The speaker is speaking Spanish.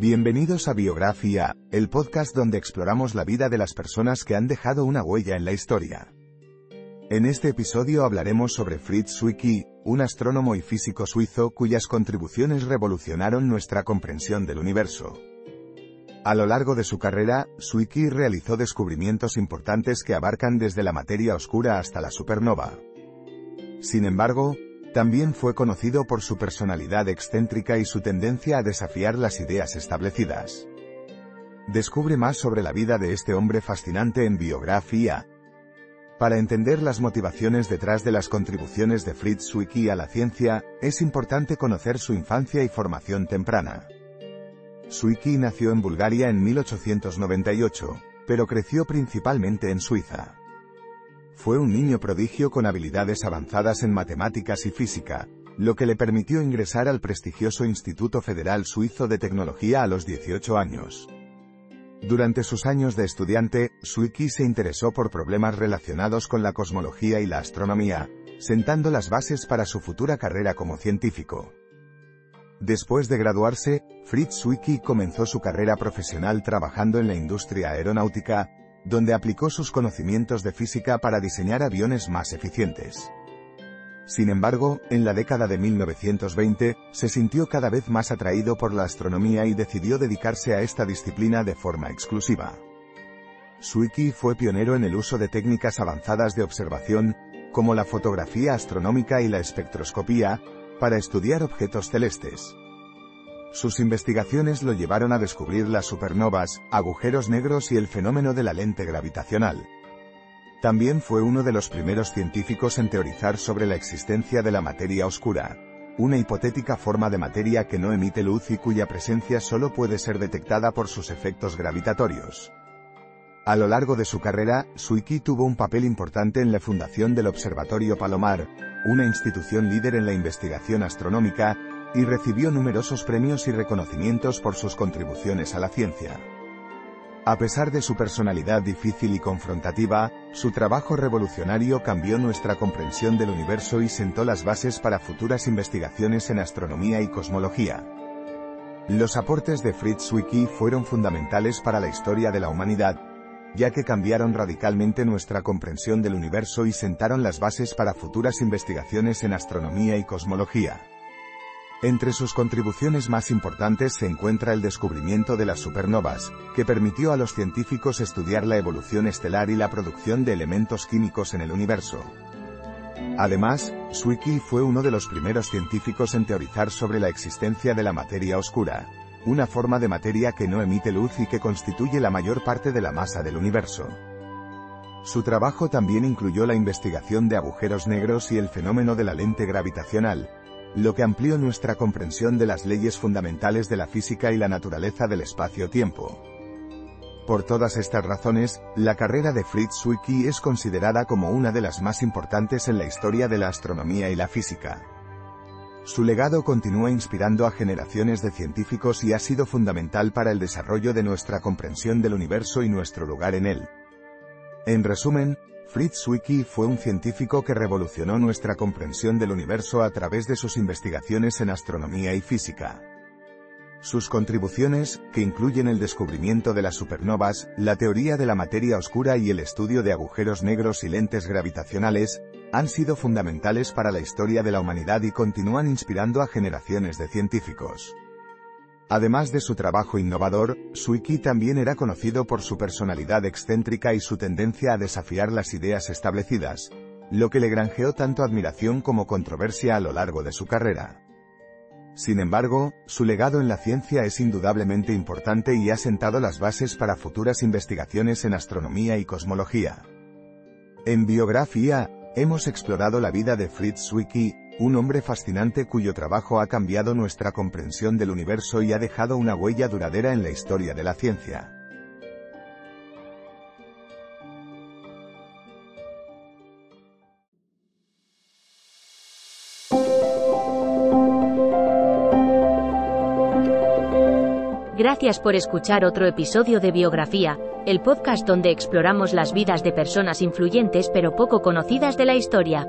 Bienvenidos a Biografía, el podcast donde exploramos la vida de las personas que han dejado una huella en la historia. En este episodio hablaremos sobre Fritz Zwicky, un astrónomo y físico suizo cuyas contribuciones revolucionaron nuestra comprensión del universo. A lo largo de su carrera, Zwicky realizó descubrimientos importantes que abarcan desde la materia oscura hasta la supernova. Sin embargo, también fue conocido por su personalidad excéntrica y su tendencia a desafiar las ideas establecidas. Descubre más sobre la vida de este hombre fascinante en biografía. Para entender las motivaciones detrás de las contribuciones de Fritz Zwicky a la ciencia, es importante conocer su infancia y formación temprana. Zwicky nació en Bulgaria en 1898, pero creció principalmente en Suiza. Fue un niño prodigio con habilidades avanzadas en matemáticas y física, lo que le permitió ingresar al prestigioso Instituto Federal Suizo de Tecnología a los 18 años. Durante sus años de estudiante, Zwicky se interesó por problemas relacionados con la cosmología y la astronomía, sentando las bases para su futura carrera como científico. Después de graduarse, Fritz Zwicky comenzó su carrera profesional trabajando en la industria aeronáutica, donde aplicó sus conocimientos de física para diseñar aviones más eficientes. Sin embargo, en la década de 1920, se sintió cada vez más atraído por la astronomía y decidió dedicarse a esta disciplina de forma exclusiva. Zwicky fue pionero en el uso de técnicas avanzadas de observación, como la fotografía astronómica y la espectroscopía, para estudiar objetos celestes. Sus investigaciones lo llevaron a descubrir las supernovas, agujeros negros y el fenómeno de la lente gravitacional. También fue uno de los primeros científicos en teorizar sobre la existencia de la materia oscura, una hipotética forma de materia que no emite luz y cuya presencia solo puede ser detectada por sus efectos gravitatorios. A lo largo de su carrera, Zwicky tuvo un papel importante en la fundación del Observatorio Palomar, una institución líder en la investigación astronómica, y recibió numerosos premios y reconocimientos por sus contribuciones a la ciencia. A pesar de su personalidad difícil y confrontativa, su trabajo revolucionario cambió nuestra comprensión del universo y sentó las bases para futuras investigaciones en astronomía y cosmología. Los aportes de Fritz Zwicky fueron fundamentales para la historia de la humanidad, ya que cambiaron radicalmente nuestra comprensión del universo y sentaron las bases para futuras investigaciones en astronomía y cosmología. Entre sus contribuciones más importantes se encuentra el descubrimiento de las supernovas, que permitió a los científicos estudiar la evolución estelar y la producción de elementos químicos en el universo. Además, Zwicky fue uno de los primeros científicos en teorizar sobre la existencia de la materia oscura, una forma de materia que no emite luz y que constituye la mayor parte de la masa del universo. Su trabajo también incluyó la investigación de agujeros negros y el fenómeno de la lente gravitacional, lo que amplió nuestra comprensión de las leyes fundamentales de la física y la naturaleza del espacio-tiempo. Por todas estas razones, la carrera de Fritz Zwicky es considerada como una de las más importantes en la historia de la astronomía y la física. Su legado continúa inspirando a generaciones de científicos y ha sido fundamental para el desarrollo de nuestra comprensión del universo y nuestro lugar en él. En resumen, Fritz Zwicky fue un científico que revolucionó nuestra comprensión del universo a través de sus investigaciones en astronomía y física. Sus contribuciones, que incluyen el descubrimiento de las supernovas, la teoría de la materia oscura y el estudio de agujeros negros y lentes gravitacionales, han sido fundamentales para la historia de la humanidad y continúan inspirando a generaciones de científicos. Además de su trabajo innovador, Suiki también era conocido por su personalidad excéntrica y su tendencia a desafiar las ideas establecidas, lo que le granjeó tanto admiración como controversia a lo largo de su carrera. Sin embargo, su legado en la ciencia es indudablemente importante y ha sentado las bases para futuras investigaciones en astronomía y cosmología. En biografía, hemos explorado la vida de Fritz Zwicky, un hombre fascinante cuyo trabajo ha cambiado nuestra comprensión del universo y ha dejado una huella duradera en la historia de la ciencia. Gracias por escuchar otro episodio de Biografía, el podcast donde exploramos las vidas de personas influyentes pero poco conocidas de la historia.